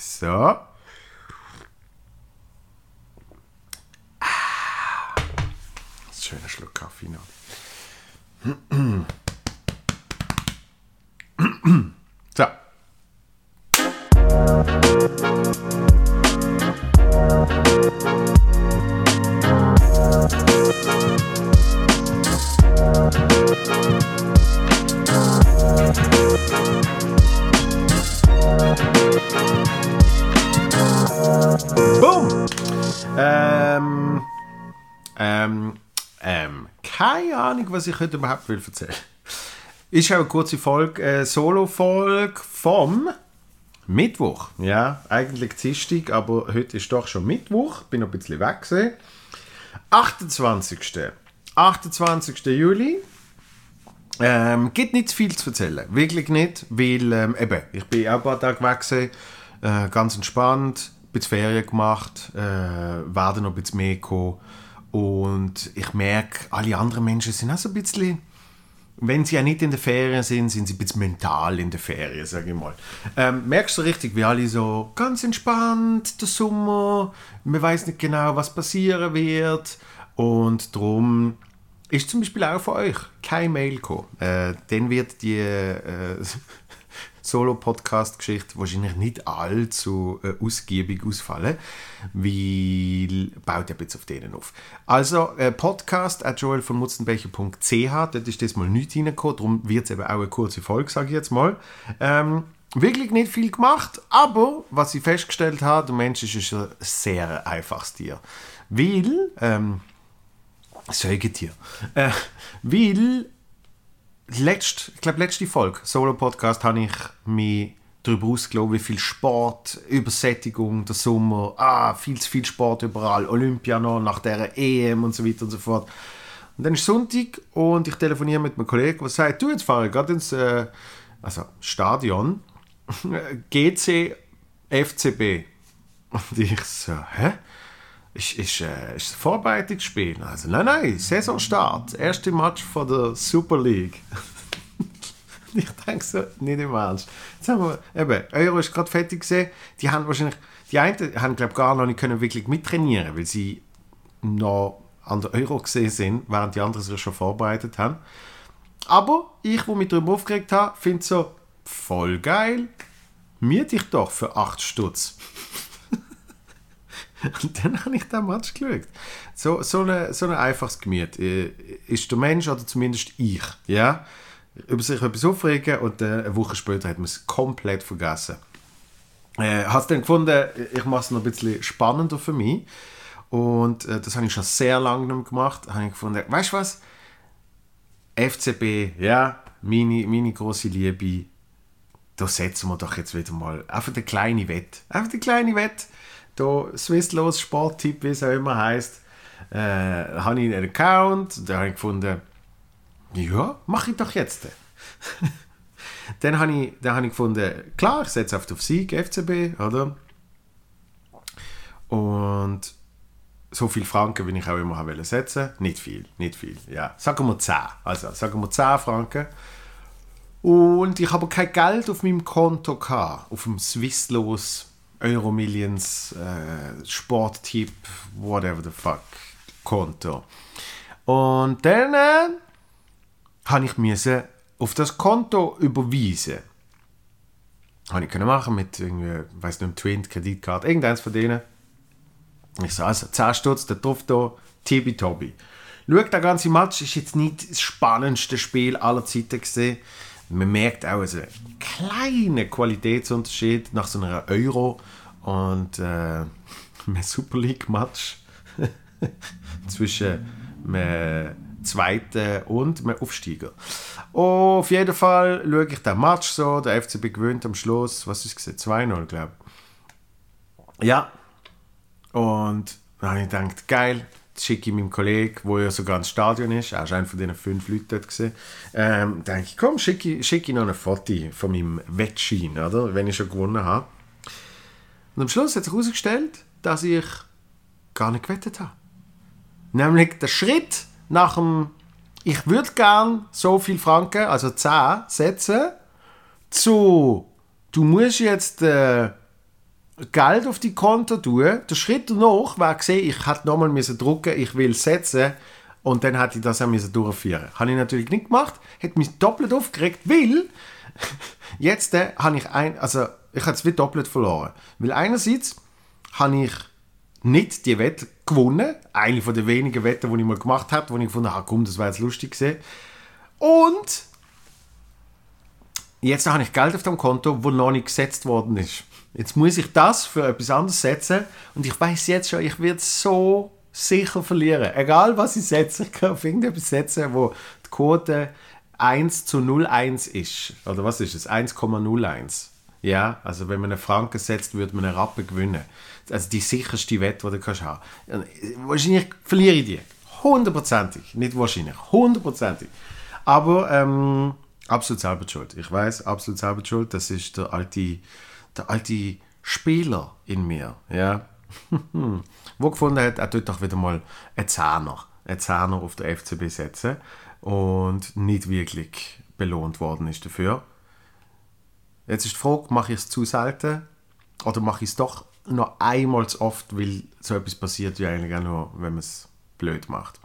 So. Ah. Schöner Schluck Kaffee noch. Ähm, ähm, ähm, keine Ahnung, was ich heute überhaupt will erzählen. Ist auch eine kurze Folge, äh, Solo-Folge vom Mittwoch. Ja, eigentlich Dienstag, aber heute ist doch schon Mittwoch. Bin noch ein bisschen weg gewesen. 28. 28. Juli. Ähm, gibt nicht zu viel zu erzählen. Wirklich nicht, weil ähm, eben, ich bin auch ein paar Tage weg gewesen, äh, ganz entspannt, bisschen Ferien gemacht, äh, werde noch ein bisschen mehr kommen. Und ich merke, alle anderen Menschen sind auch so ein bisschen, wenn sie ja nicht in der Ferien sind, sind sie ein bisschen mental in der Ferien, sage ich mal. Ähm, merkst du richtig, wie alle so ganz entspannt, der Sommer, man weiß nicht genau, was passieren wird. Und darum ist zum Beispiel auch von euch kein Mail gekommen. Äh, dann wird die äh, Solo-Podcast-Geschichte wahrscheinlich nicht allzu äh, ausgiebig ausfallen, weil baut ja jetzt auf denen auf. Also äh, Podcast at joel von mutzenbecher.ch, dort ist das mal nichts reingekommen, darum wird es eben auch eine kurze Folge, sage ich jetzt mal. Ähm, wirklich nicht viel gemacht, aber was ich festgestellt habe, der Mensch ist ein sehr einfaches Tier. Weil, ähm, Säugetier. Äh, weil, letzt, ich glaube, letzte Folge, Solo-Podcast, habe ich mich darüber ausgelassen, wie viel Sport, Übersättigung, der Sommer, ah, viel zu viel Sport überall, Olympia noch, nach der EM und so weiter und so fort. Und dann ist Sonntag und ich telefoniere mit einem Kollegen, der sagt, du, jetzt fahre ich gerade ins äh, also Stadion, GC, FCB. Und ich so, hä? Ist, ist, äh, ist ein Vorbereitungsspiel. Also, nein, nein, Saisonstart. Erste Match von der Super League. ich denke so, nicht im Ernst. Jetzt haben wir, eben, Euro ist gerade fertig gesehen. Die haben wahrscheinlich, die einen haben, glaube gar noch nicht können wirklich mittrainieren, weil sie noch an der Euro gesehen sind, während die anderen sich schon vorbereitet haben. Aber ich, wo mich darüber aufgeregt habe, finde so, voll geil, miete ich doch für 8 Stutz. Und dann habe ich den Match geschaut. So, so, eine, so ein einfaches Gemüt äh, ist der Mensch, oder zumindest ich, ja, über sich etwas aufregen und eine Woche später hat man es komplett vergessen. Äh, habe dann gefunden, ich mache es noch ein bisschen spannender für mich. Und äh, das habe ich schon sehr lange nicht mehr gemacht. habe ich gefunden, weißt du was? FCB, ja, meine, meine große Liebe, da setzen wir doch jetzt wieder mal einfach eine kleine Wette. Einfach eine kleine Wette hier Swisslos Sporttipp, wie es auch immer heisst, äh, habe ich einen Account. Da habe ich gefunden, ja, mache ich doch jetzt. dann habe ich, dann habe ich gefunden, klar, ich setze auf den Sieg, FCB, oder? Und so viel Franken, wie ich auch immer habe setzen Nicht viel, nicht viel, ja. Sagen wir 10. Also, sagen wir 10 Franken. Und ich habe kein Geld auf meinem Konto gehabt, auf dem Swisslos Euromillions, äh, Sporttipp, whatever the fuck, Konto. Und dann äh, habe ich müssen auf das Konto überweisen. Habe ich können machen mit irgendwie, weiß nicht, Twint, Kreditkarte, irgendeins von denen. Ich so, also 10 Stutz, der drauf da, Tibi-Tobi. Schau, der ganze Match ist jetzt nicht das spannendste Spiel aller Zeiten gesehen. Man merkt auch einen kleinen Qualitätsunterschied nach so einer Euro und äh, einem Super League-Match zwischen einem Zweiten und einem Aufsteiger. auf jeden Fall schaue ich den Match so, der FCB gewöhnt am Schluss, was ist es, 2-0, glaube ich. Ja, und dann habe ich gedacht, geil, schicke ich meinem Kollegen, wo ja sogar ins Stadion ist, er ist einer von diesen fünf Leuten dort gesehen, ähm, denke ich, komm, schicke ich, schicke ich noch ein Foto von meinem Wettschein, oder, wenn ich schon gewonnen habe. Und am Schluss hat sich herausgestellt, dass ich gar nicht gewettet habe. Nämlich der Schritt nach dem, ich würde gern so viel Franken, also 10, setzen, zu, du musst jetzt äh, Geld auf die Konto tun. Der Schritt danach war gesehen, ich hätte nochmal drucken ich will setzen und dann hätte ich das auch müssen durchführen. Habe ich natürlich nicht gemacht, hätte mich doppelt aufgeregt, weil jetzt äh, habe ich ein, also ich habe es wie doppelt verloren. Weil einerseits habe ich nicht die Wette gewonnen, eine von den wenigen Wetten, die ich mal gemacht habe, wo ich gefunden habe, komm, das wäre jetzt lustig gewesen. Und jetzt habe ich Geld auf dem Konto, wo noch nicht gesetzt worden ist. Jetzt muss ich das für etwas anderes setzen und ich weiß jetzt schon, ich werde so sicher verlieren. Egal was ich setze, ich kann auf irgendetwas setzen, wo die Quote 1 zu 0,1 ist. Oder was ist es? 1,01. Ja, also wenn man einen Franken setzt, würde man einen Rappen gewinnen. Also die sicherste Wette, die du kannst haben. Wahrscheinlich verliere ich die. Hundertprozentig. Nicht wahrscheinlich. Hundertprozentig. Aber ähm, absolut selber schuld. Ich weiß, absolut selber schuld. Das ist der alte, der alte Spieler in mir. Ja. Wo gefunden hat, er tut doch wieder mal einen Zahner, einen Zahner auf der FCB setzen und nicht wirklich belohnt worden ist dafür. Jetzt ist die Frage, mache ich es zu selten oder mache ich es doch noch einmal zu oft, weil so etwas passiert ja eigentlich auch nur, wenn man es blöd macht.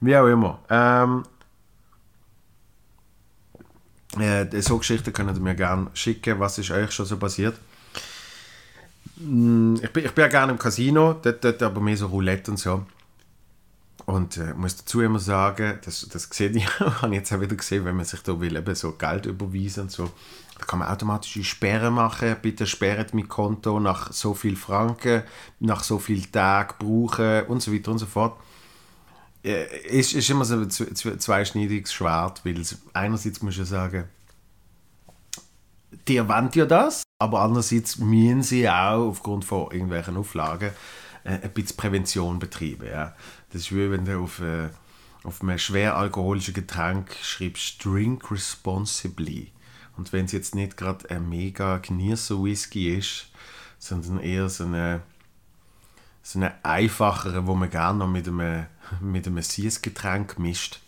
Wie auch immer. Ähm, äh, so Geschichten könnt ihr mir gerne schicken. Was ist euch schon so passiert? Mm, ich bin, ich bin ja gerne im Casino, dort, dort aber mehr so Roulette und so. Und äh, muss dazu immer sagen, das, das sehe ich, habe ich jetzt auch wieder gesehen, wenn man sich da will, eben so Geld überweisen und so, da kann man automatische Sperre machen. Bitte sperrt mein Konto nach so viel Franken, nach so viel Tagen brauchen und so weiter und so fort. Äh, ist, ist immer so ein zweischneidiges Schwert, weil einerseits muss ich sagen, die erwähnt ja das, aber andererseits müssen sie auch aufgrund von irgendwelchen Auflagen äh, ein bisschen Prävention betreiben. Ja. Das ist wie wenn du auf, äh, auf einem schwer alkoholischen Getränk schreibst, drink responsibly. Und wenn es jetzt nicht gerade ein mega Genießer Whisky ist, sondern eher so eine, so eine einfachere, wo man gerne noch mit einem, mit einem Süßgetränk mischt,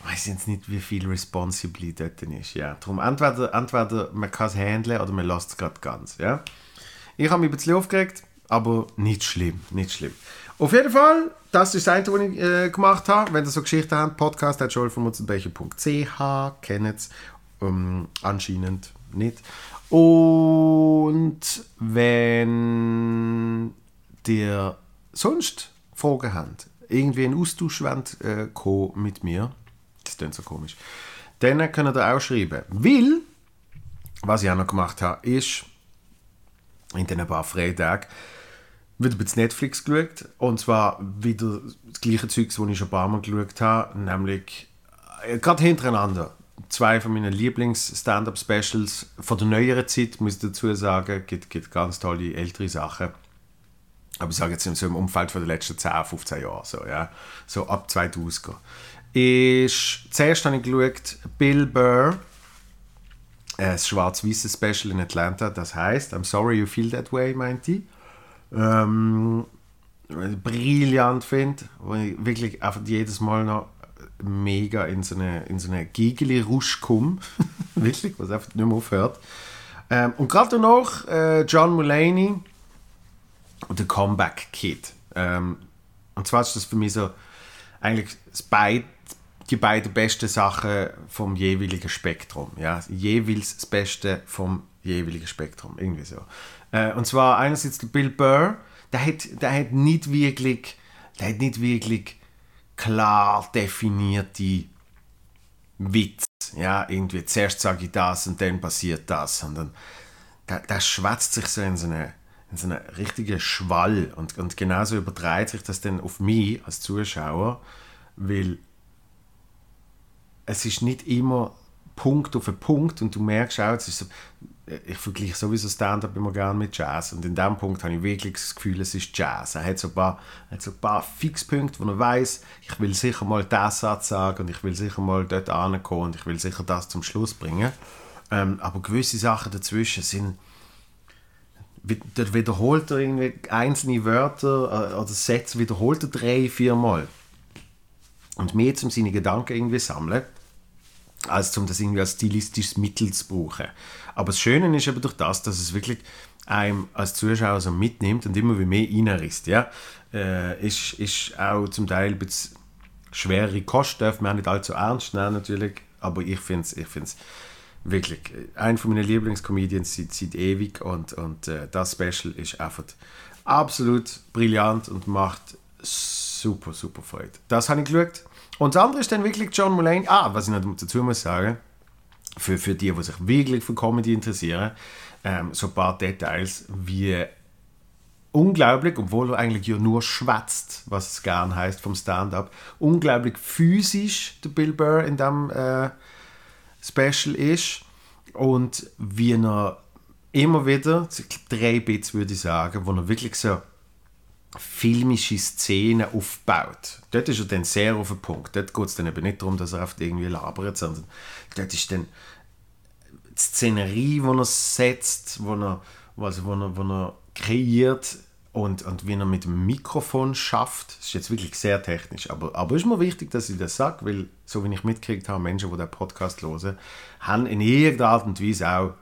ich weiß jetzt nicht, wie viel Responsibly dort ist. Ja. Darum entweder, entweder man kann es handeln oder man lässt es gerade ganz. Ja. Ich habe mich ein bisschen aufgeregt, aber nicht schlimm, nicht schlimm. Auf jeden Fall, das ist das eine, was ich äh, gemacht habe. Wenn ihr so Geschichten habt, podcast at joelvonmutzenbecher.ch, kennt es ähm, anscheinend nicht. Und wenn ihr sonst Fragen habt, irgendwie einen Austausch wollt, äh, mit mir, das klingt so komisch. Dann könnt ihr auch schreiben. Weil, was ich auch noch gemacht habe, ist, in den paar Freitagen, wieder bei Netflix geschaut. Und zwar wieder das gleiche Zeug, das ich schon ein paar Mal geschaut habe, nämlich äh, gerade hintereinander. Zwei von meinen Lieblings-Stand-Up-Specials von der neueren Zeit, muss ich dazu sagen, gibt, gibt ganz tolle ältere Sachen. Aber ich sage jetzt so im Umfeld von den letzten 10, 15 Jahren, so, ja. so ab 2000 ist, zuerst habe ich geschaut, Bill Burr, ein schwarz-weißes Special in Atlanta, das heißt I'm sorry you feel that way, meint die. Ähm, brillant finde, wo ich wirklich einfach jedes Mal noch mega in so eine, in so eine Gigeli-Rusch komme. wirklich, was einfach nicht mehr aufhört. Ähm, und gerade danach äh, John Mulaney und The Comeback Kid. Ähm, und zwar ist das für mich so eigentlich Beid, die beiden besten Sachen vom jeweiligen Spektrum. Ja? Jeweils das Beste vom jeweiligen Spektrum. Irgendwie so. Äh, und zwar einerseits der Bill Burr, der hat, der hat nicht wirklich, der hat nicht wirklich klar definierte Witz. Ja, irgendwie zuerst sage ich das und dann passiert das, sondern der, der schwätzt sich so in so eine in so einen richtigen Schwall und, und genauso übertreibt sich das dann auf mich als Zuschauer, weil es ist nicht immer Punkt auf Punkt und du merkst auch, es ist so, ich vergleiche sowieso Stand-up immer gerne mit Jazz und in dem Punkt habe ich wirklich das Gefühl, es ist Jazz. Er hat so ein paar, hat so ein paar Fixpunkte, wo er weiß, ich will sicher mal diesen Satz sagen und ich will sicher mal dort ankommen und ich will sicher das zum Schluss bringen. Ähm, aber gewisse Sachen dazwischen sind dort wiederholt er irgendwie einzelne Wörter äh, oder Sätze wiederholt er drei, vier Mal. Und mehr zum seine Gedanken irgendwie sammeln. als um das irgendwie als stilistisches Mittel zu brauchen. Aber das Schöne ist eben durch das, dass es wirklich einem als Zuschauer so mitnimmt und immer wie mehr reinrisst. Ja? Äh, ist, ist auch zum Teil ein bisschen schwere Kosten, darf man nicht allzu ernst nehmen natürlich, aber ich finde es ich find's wirklich ein von meinen Lieblingscomedians seit, seit ewig und, und äh, das Special ist einfach absolut brillant und macht super, super Freude. Das habe ich geschaut. Und das andere ist dann wirklich John Mulaney. Ah, was ich noch dazu muss sagen, für, für die, die sich wirklich für Comedy interessieren, ähm, so ein paar Details, wie unglaublich, obwohl er eigentlich ja nur schwätzt, was es gern heißt vom Stand-up, unglaublich physisch der Bill Burr in dem äh, Special ist und wie er immer wieder, drei Bits würde ich sagen, wo er wirklich so filmische Szenen aufbaut. Dort ist er dann sehr auf den Punkt. Dort geht es dann eben nicht darum, dass er oft irgendwie labert, sondern dort ist dann die Szenerie, die er setzt, wo er, also er, er kreiert und, und wie er mit dem Mikrofon schafft. Ist jetzt wirklich sehr technisch, aber, aber ist mir wichtig, dass ich das sage, weil so wie ich mitgekriegt habe, Menschen, die den Podcast hören, haben in irgendeiner Art und Weise auch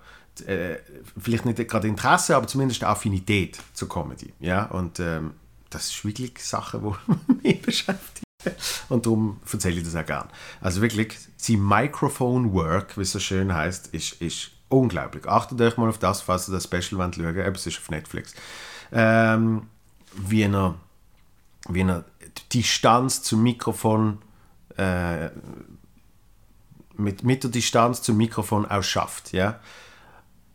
äh, vielleicht nicht gerade Interesse, aber zumindest Affinität zur Comedy. Ja? Und ähm, das ist wirklich Sache, die mich beschäftigt. Und darum erzähle ich das auch gerne. Also wirklich, sein Microphone Work, wie es so schön heißt, ist, ist unglaublich. Achtet euch mal auf das, falls ihr das Special wollt schauen. Es ist auf Netflix. Ähm, wie, er, wie er die Distanz zum Mikrofon äh, mit, mit der Distanz zum Mikrofon auch schafft. Ja?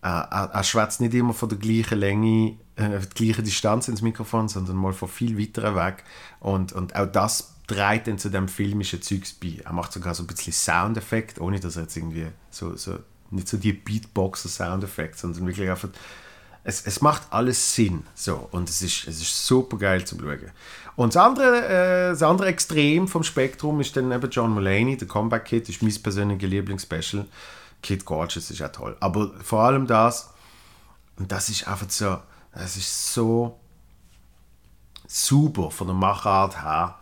Äh, er, er schwätzt nicht immer von der gleichen Länge, äh, die gleiche Distanz ins Mikrofon, sondern mal von viel weiteren weg. Und, und auch das trägt dann zu dem filmischen Zeugs bei. Er macht sogar so ein bisschen Soundeffekt, ohne dass er jetzt irgendwie so, so nicht so die Beatboxer-Soundeffekte, sondern wirklich einfach es, es macht alles Sinn. So, und es ist, es ist super geil zu schauen. Und das andere, äh, das andere Extrem vom Spektrum ist dann eben John Mulaney, der Comeback Kid, ist mein persönlicher Lieblingsspecial. Kid Gorgeous ist auch toll. Aber vor allem das, und das ist einfach so, es ist so super von der Machart her.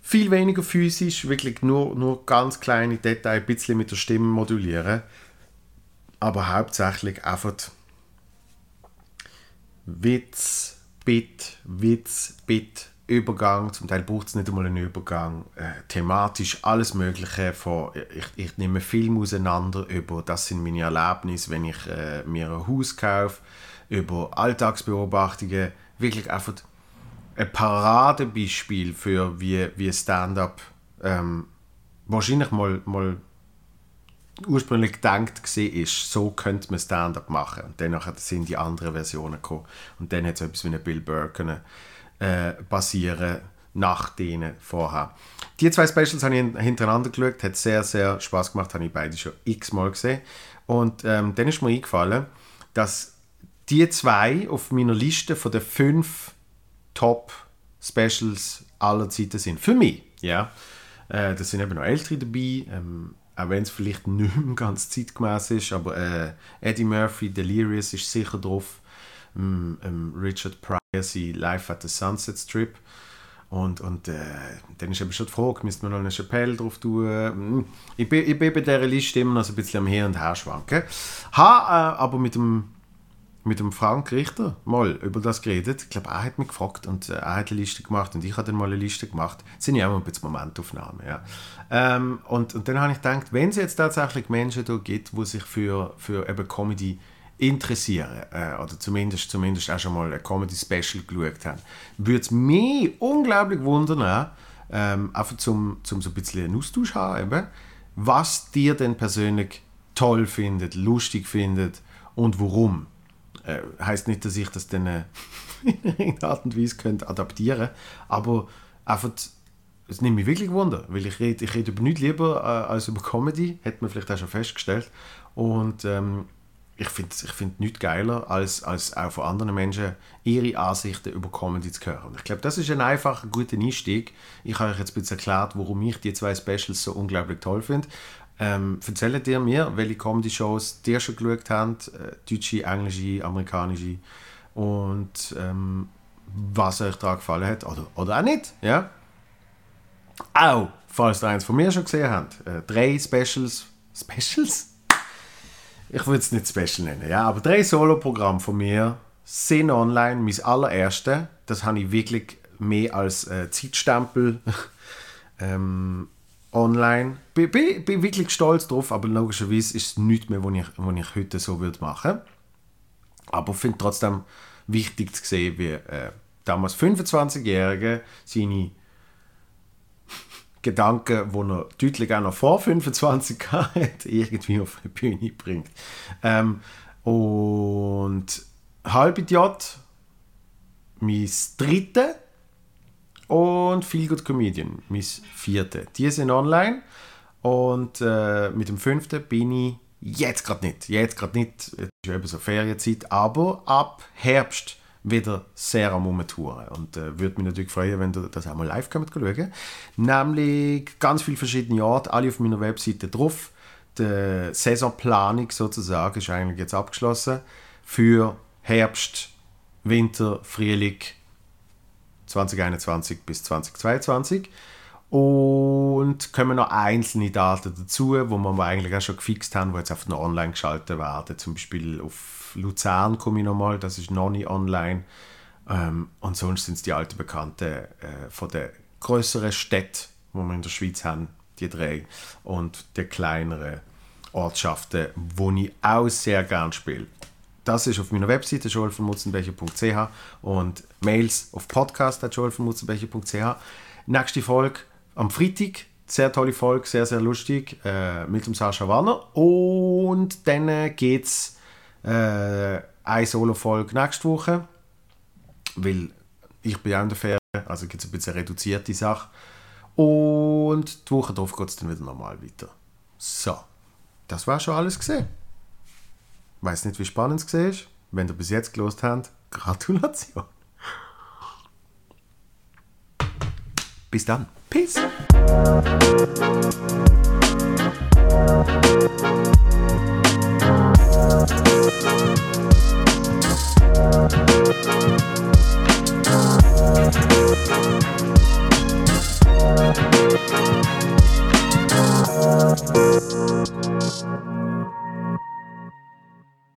Viel weniger physisch, wirklich nur, nur ganz kleine Details, ein bisschen mit der Stimme modulieren. Aber hauptsächlich einfach Witz, Bit, Witz, Bit, Übergang, zum Teil braucht es nicht einmal einen Übergang, äh, thematisch alles Mögliche von, ich, ich nehme Film auseinander über, das sind meine Erlebnisse, wenn ich äh, mir ein Haus kaufe, über Alltagsbeobachtungen, wirklich einfach ein Paradebeispiel für wie, wie Stand-up ähm, wahrscheinlich mal, mal ursprünglich gedacht war, so könnte man Stand-up machen. Und dann sind die anderen Versionen gekommen. Und dann hat so etwas wie ein Bill Burr können, äh, basieren nach denen vorher. Die zwei Specials habe ich hintereinander geschaut, hat sehr, sehr Spaß gemacht, habe ich beide schon x-mal gesehen. Und ähm, dann ist mir eingefallen, dass die zwei auf meiner Liste von den fünf Top-Specials aller Zeiten sind. Für mich, ja. Äh, da sind eben noch ältere dabei, ähm, auch wenn es vielleicht nicht mehr ganz zeitgemäß ist, aber äh, Eddie Murphy, Delirious ist sicher drauf. Ähm, ähm, Richard Pryor, sein Live at the Sunset Strip. Und, und äh, dann ist eben schon die Frage, müsste man noch eine Chapelle drauf tun? Hm, ich bin, ich bin bei dieser Liste immer noch so ein bisschen am Her und Her schwanken. Ha, äh, aber mit dem mit dem Frank Richter mal über das geredet. Ich glaube, er hat mich gefragt und äh, er hat eine Liste gemacht und ich habe dann mal eine Liste gemacht. Das sind ja immer ein bisschen Momentaufnahmen. Ja. Ähm, und, und dann habe ich gedacht, wenn es jetzt tatsächlich Menschen da gibt, die sich für, für eben Comedy interessieren äh, oder zumindest, zumindest auch schon mal ein Comedy-Special geschaut haben, würde es mich unglaublich wundern, ähm, einfach zum, zum so ein bisschen einen Austausch haben, eben, was dir denn persönlich toll findet, lustig findet und warum. Äh, heißt nicht, dass ich das dann äh, in irgendeiner Art und Weise könnte adaptieren aber einfach, es nimmt mich wirklich Wunder, weil ich rede, ich rede über nichts lieber äh, als über Comedy, hat man vielleicht auch schon festgestellt. Und ähm, ich finde ich find nichts geiler, als, als auch von anderen Menschen ihre Ansichten über Comedy zu hören. Ich glaube, das ist ein einfacher, guter Einstieg. Ich habe euch jetzt ein bisschen erklärt, warum ich die zwei Specials so unglaublich toll finde. Ähm, erzählt ihr mir, welche Comedy-Shows ihr schon geschaut habt, äh, deutsche, englische, amerikanische und ähm, was euch daran gefallen hat oder, oder auch nicht. Ja? Auch, falls ihr eins von mir schon gesehen habt, äh, drei Specials. Specials? Ich würde es nicht Special nennen, ja, aber drei Solo-Programme von mir sind online. Mein allererste, das habe ich wirklich mehr als äh, Zeitstempel ähm, online. Bin, bin, bin wirklich stolz drauf, aber logischerweise ist es nichts mehr, was ich, was ich heute so würde machen Aber ich finde trotzdem wichtig zu sehen, wie äh, damals 25-Jährige seine Gedanken, die er deutlich auch noch vor 25 hat, irgendwie auf die Bühne bringt. Ähm, und halb Idiot, mein dritte und Feel Good Comedian, mein vierte. Die sind online und äh, mit dem fünften bin ich jetzt gerade nicht. Jetzt gerade nicht, es ist eben so Ferienzeit, aber ab Herbst wieder sehr am Umtouren. Und äh, würde mich natürlich freuen, wenn ihr das auch mal live kommt schauen. Nämlich ganz viele verschiedene Orte, alle auf meiner Webseite drauf. Die Saisonplanung sozusagen ist eigentlich jetzt abgeschlossen für Herbst, Winter, Frühling 2021 bis 2022. Und kommen noch einzelne Daten dazu, wo wir eigentlich auch schon gefixt haben, die jetzt auf noch online geschaltet werden. Zum Beispiel auf Luzern komme ich nochmal, das ist noch nicht online. Ähm, und sonst sind es die alten Bekannten äh, von den größeren Städten, die wir in der Schweiz haben, die drei. Und die kleineren Ortschaften, wo ich auch sehr gerne spiele. Das ist auf meiner Webseite joelvonmutzenbecher.ch und Mails auf podcast.joelvonmutzenbecher.ch. Nächste Folge am Freitag. Sehr tolle Folge, sehr, sehr lustig. Äh, mit dem Sascha Warner. Und dann geht es äh, eine Solo-Folge nächste Woche. Weil ich bin auch in der Ferien, also gibt es ein bisschen reduzierte Sache. Und die Woche darauf geht es dann wieder normal weiter. So, das war schon alles gesehen weiß nicht, wie spannend es war. Wenn du bis jetzt gelost habt, Gratulation. Bis dann. Peace.